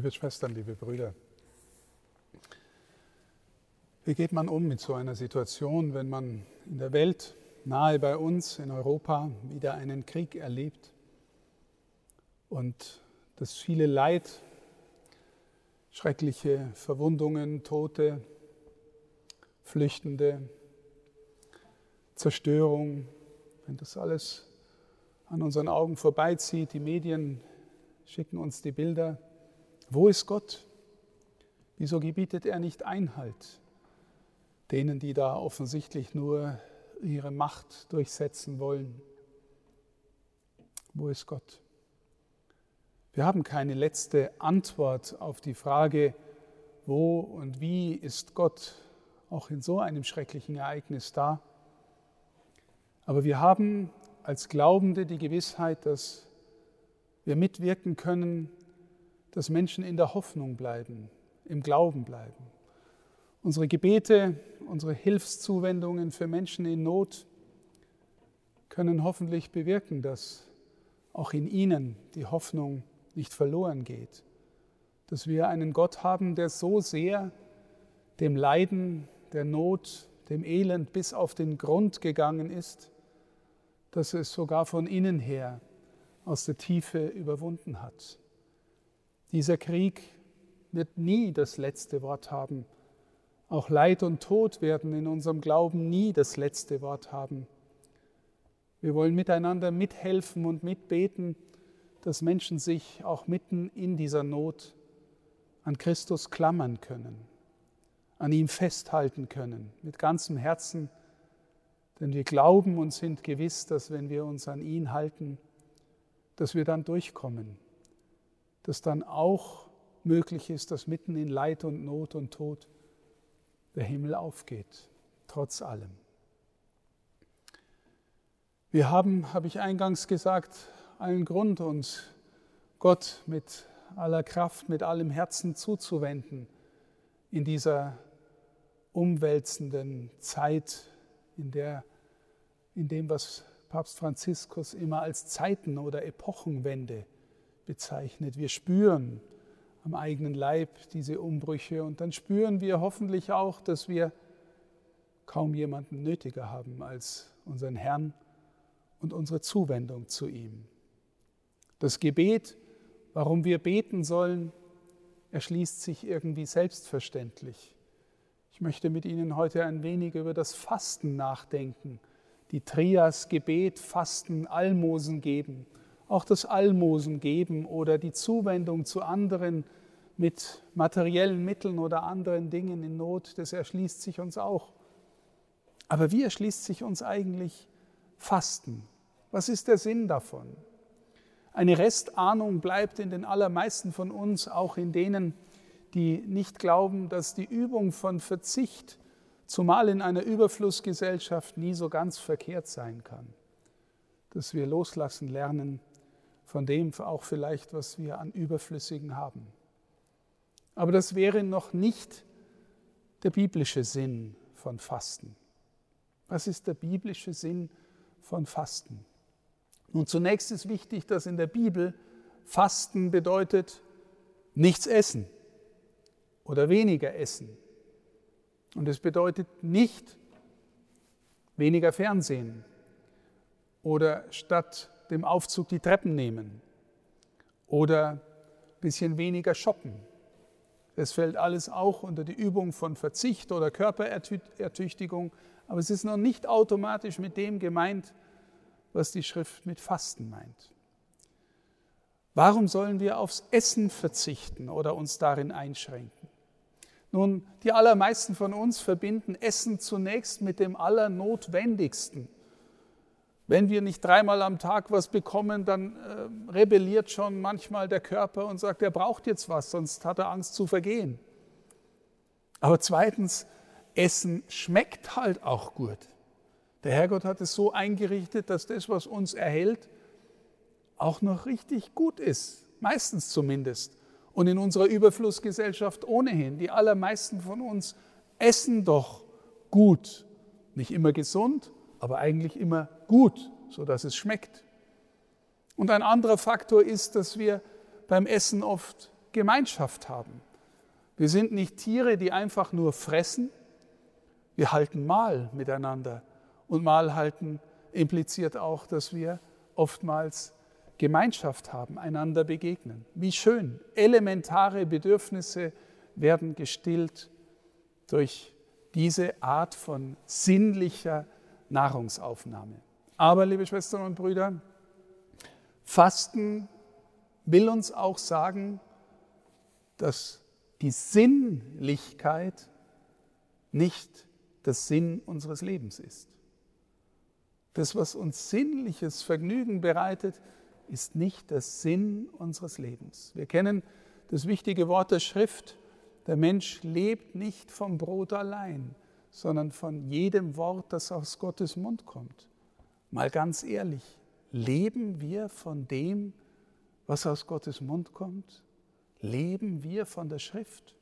Liebe Schwestern, liebe Brüder, wie geht man um mit so einer Situation, wenn man in der Welt, nahe bei uns in Europa, wieder einen Krieg erlebt und das viele Leid, schreckliche Verwundungen, Tote, Flüchtende, Zerstörung, wenn das alles an unseren Augen vorbeizieht, die Medien schicken uns die Bilder. Wo ist Gott? Wieso gebietet er nicht Einhalt denen, die da offensichtlich nur ihre Macht durchsetzen wollen? Wo ist Gott? Wir haben keine letzte Antwort auf die Frage, wo und wie ist Gott auch in so einem schrecklichen Ereignis da. Aber wir haben als Glaubende die Gewissheit, dass wir mitwirken können, dass Menschen in der Hoffnung bleiben, im Glauben bleiben. Unsere Gebete, unsere Hilfszuwendungen für Menschen in Not können hoffentlich bewirken, dass auch in ihnen die Hoffnung nicht verloren geht, dass wir einen Gott haben, der so sehr dem Leiden, der Not, dem Elend bis auf den Grund gegangen ist, dass es sogar von innen her aus der Tiefe überwunden hat. Dieser Krieg wird nie das letzte Wort haben. Auch Leid und Tod werden in unserem Glauben nie das letzte Wort haben. Wir wollen miteinander mithelfen und mitbeten, dass Menschen sich auch mitten in dieser Not an Christus klammern können, an ihm festhalten können, mit ganzem Herzen, denn wir glauben und sind gewiss, dass wenn wir uns an ihn halten, dass wir dann durchkommen, dass dann auch möglich ist, dass mitten in Leid und Not und Tod der Himmel aufgeht, trotz allem. Wir haben, habe ich eingangs gesagt, allen Grund, uns Gott mit aller Kraft, mit allem Herzen zuzuwenden in dieser umwälzenden Zeit, in, der, in dem, was Papst Franziskus immer als Zeiten- oder Epochenwende bezeichnet. Wir spüren am eigenen Leib diese Umbrüche und dann spüren wir hoffentlich auch, dass wir kaum jemanden nötiger haben als unseren Herrn und unsere Zuwendung zu ihm. Das Gebet, warum wir beten sollen, erschließt sich irgendwie selbstverständlich. Ich möchte mit Ihnen heute ein wenig über das Fasten nachdenken. Die Trias Gebet, Fasten, Almosen geben. Auch das Almosen geben oder die Zuwendung zu anderen mit materiellen Mitteln oder anderen Dingen in Not, das erschließt sich uns auch. Aber wie erschließt sich uns eigentlich Fasten? Was ist der Sinn davon? Eine Restahnung bleibt in den allermeisten von uns, auch in denen, die nicht glauben, dass die Übung von Verzicht, zumal in einer Überflussgesellschaft, nie so ganz verkehrt sein kann. Dass wir loslassen lernen von dem auch vielleicht, was wir an Überflüssigen haben. Aber das wäre noch nicht der biblische Sinn von Fasten. Was ist der biblische Sinn von Fasten? Nun, zunächst ist wichtig, dass in der Bibel Fasten bedeutet nichts essen oder weniger essen. Und es bedeutet nicht weniger Fernsehen oder statt dem Aufzug die Treppen nehmen oder ein bisschen weniger shoppen. Das fällt alles auch unter die Übung von Verzicht oder Körperertüchtigung, aber es ist noch nicht automatisch mit dem gemeint, was die Schrift mit Fasten meint. Warum sollen wir aufs Essen verzichten oder uns darin einschränken? Nun, die allermeisten von uns verbinden Essen zunächst mit dem Allernotwendigsten. Wenn wir nicht dreimal am Tag was bekommen, dann äh, rebelliert schon manchmal der Körper und sagt, er braucht jetzt was, sonst hat er Angst zu vergehen. Aber zweitens, Essen schmeckt halt auch gut. Der Herrgott hat es so eingerichtet, dass das, was uns erhält, auch noch richtig gut ist, meistens zumindest. Und in unserer Überflussgesellschaft ohnehin. Die allermeisten von uns essen doch gut. Nicht immer gesund, aber eigentlich immer gut, sodass es schmeckt. Und ein anderer Faktor ist, dass wir beim Essen oft Gemeinschaft haben. Wir sind nicht Tiere, die einfach nur fressen. Wir halten Mahl miteinander. Und Mahl halten impliziert auch, dass wir oftmals Gemeinschaft haben, einander begegnen. Wie schön. Elementare Bedürfnisse werden gestillt durch diese Art von sinnlicher Nahrungsaufnahme. Aber, liebe Schwestern und Brüder, Fasten will uns auch sagen, dass die Sinnlichkeit nicht das Sinn unseres Lebens ist. Das, was uns sinnliches Vergnügen bereitet, ist nicht der Sinn unseres Lebens. Wir kennen das wichtige Wort der Schrift, der Mensch lebt nicht vom Brot allein, sondern von jedem Wort, das aus Gottes Mund kommt. Mal ganz ehrlich, leben wir von dem, was aus Gottes Mund kommt? Leben wir von der Schrift?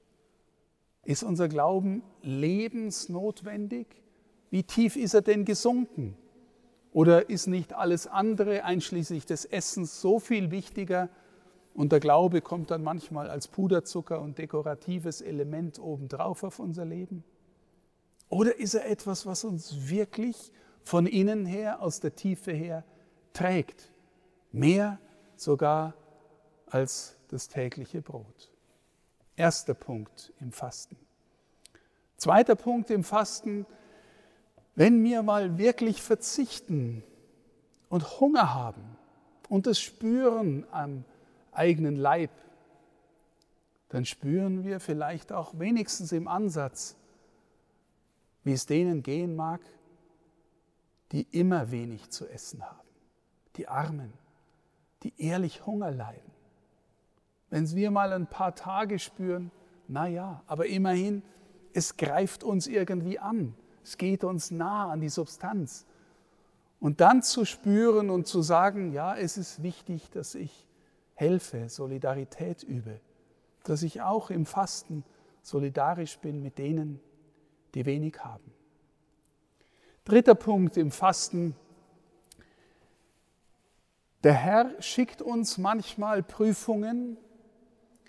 Ist unser Glauben lebensnotwendig? Wie tief ist er denn gesunken? Oder ist nicht alles andere, einschließlich des Essens, so viel wichtiger? Und der Glaube kommt dann manchmal als Puderzucker und dekoratives Element obendrauf auf unser Leben? Oder ist er etwas, was uns wirklich von innen her, aus der Tiefe her trägt? Mehr sogar als das tägliche Brot. Erster Punkt im Fasten. Zweiter Punkt im Fasten, wenn wir mal wirklich verzichten und Hunger haben und das spüren am eigenen Leib, dann spüren wir vielleicht auch wenigstens im Ansatz, wie es denen gehen mag, die immer wenig zu essen haben, die Armen, die ehrlich Hunger leiden. Wenn wir mal ein paar Tage spüren, na ja, aber immerhin, es greift uns irgendwie an. Es geht uns nah an die Substanz. Und dann zu spüren und zu sagen, ja, es ist wichtig, dass ich helfe, Solidarität übe, dass ich auch im Fasten solidarisch bin mit denen, die wenig haben. Dritter Punkt im Fasten. Der Herr schickt uns manchmal Prüfungen,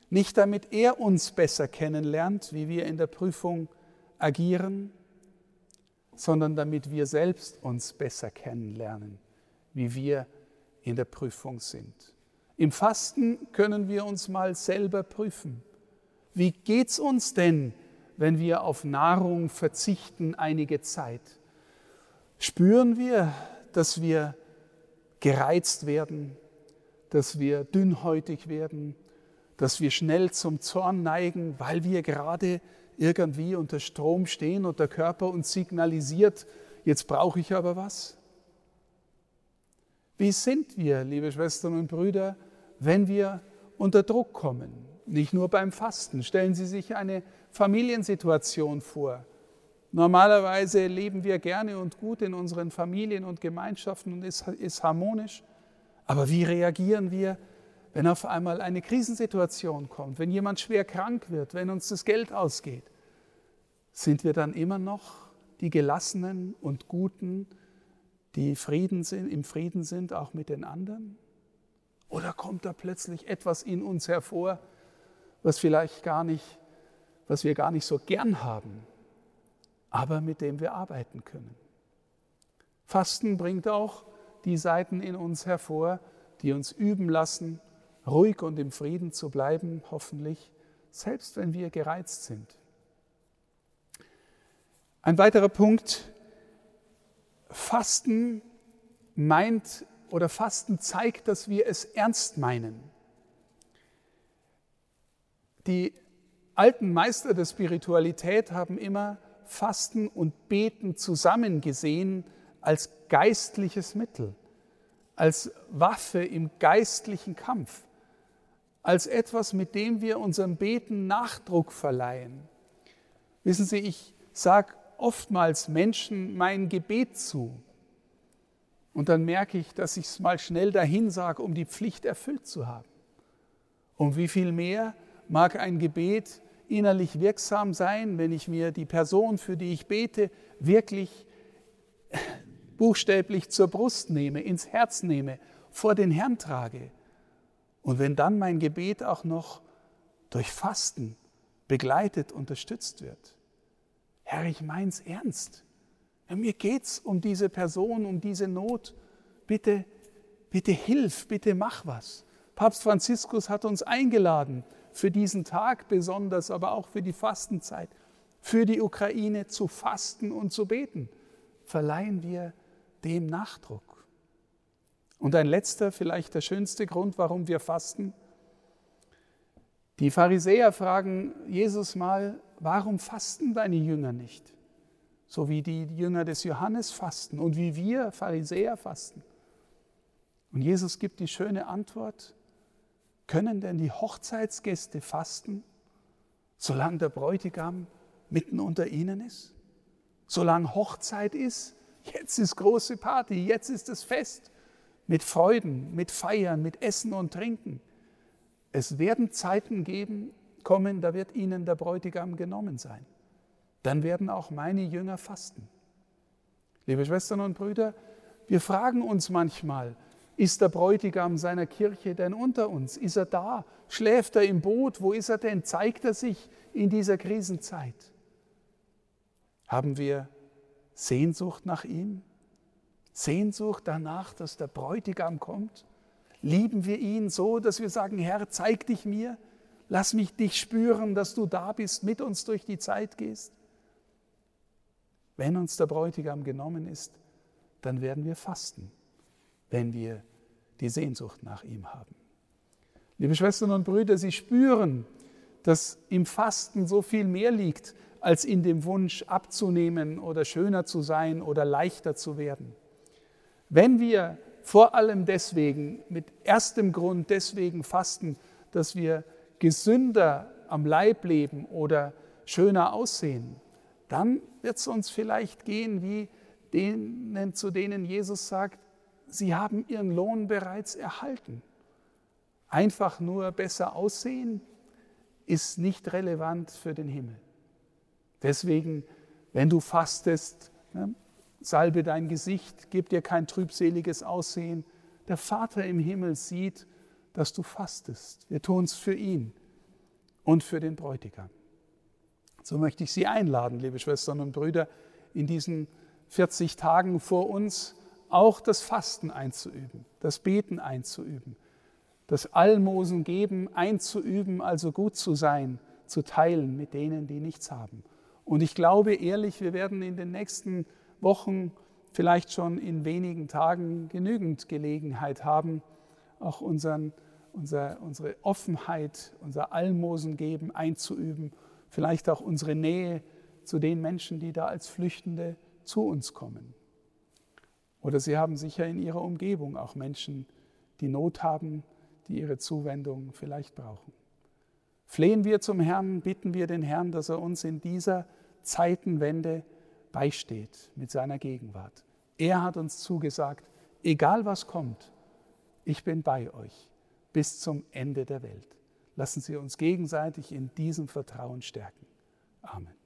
nicht damit er uns besser kennenlernt, wie wir in der Prüfung agieren, sondern damit wir selbst uns besser kennenlernen, wie wir in der Prüfung sind. Im Fasten können wir uns mal selber prüfen. Wie geht es uns denn, wenn wir auf Nahrung verzichten einige Zeit? Spüren wir, dass wir gereizt werden, dass wir dünnhäutig werden, dass wir schnell zum Zorn neigen, weil wir gerade irgendwie unter Strom stehen und der Körper uns signalisiert, jetzt brauche ich aber was? Wie sind wir, liebe Schwestern und Brüder, wenn wir unter Druck kommen? Nicht nur beim Fasten. Stellen Sie sich eine Familiensituation vor. Normalerweise leben wir gerne und gut in unseren Familien und Gemeinschaften und es ist harmonisch. Aber wie reagieren wir, wenn auf einmal eine Krisensituation kommt, wenn jemand schwer krank wird, wenn uns das Geld ausgeht, sind wir dann immer noch die Gelassenen und Guten, die Frieden sind, im Frieden sind, auch mit den anderen? Oder kommt da plötzlich etwas in uns hervor, was vielleicht gar nicht, was wir gar nicht so gern haben, aber mit dem wir arbeiten können? Fasten bringt auch die Seiten in uns hervor, die uns üben lassen, ruhig und im Frieden zu bleiben, hoffentlich, selbst wenn wir gereizt sind. Ein weiterer Punkt, Fasten meint oder Fasten zeigt, dass wir es ernst meinen. Die alten Meister der Spiritualität haben immer Fasten und Beten zusammen gesehen als geistliches Mittel, als Waffe im geistlichen Kampf als etwas, mit dem wir unserem Beten Nachdruck verleihen. Wissen Sie, ich sage oftmals Menschen mein Gebet zu. Und dann merke ich, dass ich es mal schnell dahin sage, um die Pflicht erfüllt zu haben. Und wie viel mehr mag ein Gebet innerlich wirksam sein, wenn ich mir die Person, für die ich bete, wirklich buchstäblich zur Brust nehme, ins Herz nehme, vor den Herrn trage und wenn dann mein Gebet auch noch durch Fasten begleitet, unterstützt wird. Herr, ich mein's ernst. Ja, mir geht's um diese Person, um diese Not. Bitte, bitte hilf, bitte mach was. Papst Franziskus hat uns eingeladen, für diesen Tag besonders, aber auch für die Fastenzeit, für die Ukraine zu fasten und zu beten. Verleihen wir dem Nachdruck. Und ein letzter, vielleicht der schönste Grund, warum wir fasten. Die Pharisäer fragen Jesus mal, warum fasten deine Jünger nicht? So wie die Jünger des Johannes fasten und wie wir Pharisäer fasten. Und Jesus gibt die schöne Antwort, können denn die Hochzeitsgäste fasten, solange der Bräutigam mitten unter ihnen ist? Solange Hochzeit ist, jetzt ist große Party, jetzt ist das Fest mit Freuden, mit Feiern, mit Essen und Trinken. Es werden Zeiten geben, kommen, da wird ihnen der Bräutigam genommen sein. Dann werden auch meine Jünger fasten. Liebe Schwestern und Brüder, wir fragen uns manchmal, ist der Bräutigam seiner Kirche denn unter uns? Ist er da? Schläft er im Boot? Wo ist er denn? Zeigt er sich in dieser Krisenzeit? Haben wir Sehnsucht nach ihm? Sehnsucht danach, dass der Bräutigam kommt? Lieben wir ihn so, dass wir sagen, Herr, zeig dich mir, lass mich dich spüren, dass du da bist, mit uns durch die Zeit gehst? Wenn uns der Bräutigam genommen ist, dann werden wir fasten, wenn wir die Sehnsucht nach ihm haben. Liebe Schwestern und Brüder, Sie spüren, dass im Fasten so viel mehr liegt als in dem Wunsch abzunehmen oder schöner zu sein oder leichter zu werden. Wenn wir vor allem deswegen, mit erstem Grund deswegen fasten, dass wir gesünder am Leib leben oder schöner aussehen, dann wird es uns vielleicht gehen wie denen, zu denen Jesus sagt, sie haben ihren Lohn bereits erhalten. Einfach nur besser aussehen ist nicht relevant für den Himmel. Deswegen, wenn du fastest, ne, salbe dein Gesicht, gib dir kein trübseliges Aussehen. Der Vater im Himmel sieht, dass du fastest. Wir tun es für ihn und für den Bräutigam. So möchte ich Sie einladen, liebe Schwestern und Brüder, in diesen 40 Tagen vor uns auch das Fasten einzuüben, das Beten einzuüben, das Almosen geben einzuüben, also gut zu sein, zu teilen mit denen, die nichts haben. Und ich glaube ehrlich, wir werden in den nächsten Wochen, vielleicht schon in wenigen Tagen genügend Gelegenheit haben, auch unseren, unser, unsere Offenheit, unser Almosen geben einzuüben, vielleicht auch unsere Nähe zu den Menschen, die da als Flüchtende zu uns kommen. Oder Sie haben sicher in Ihrer Umgebung auch Menschen, die Not haben, die Ihre Zuwendung vielleicht brauchen. Flehen wir zum Herrn, bitten wir den Herrn, dass er uns in dieser Zeitenwende beisteht mit seiner Gegenwart. Er hat uns zugesagt, egal was kommt, ich bin bei euch bis zum Ende der Welt. Lassen Sie uns gegenseitig in diesem Vertrauen stärken. Amen.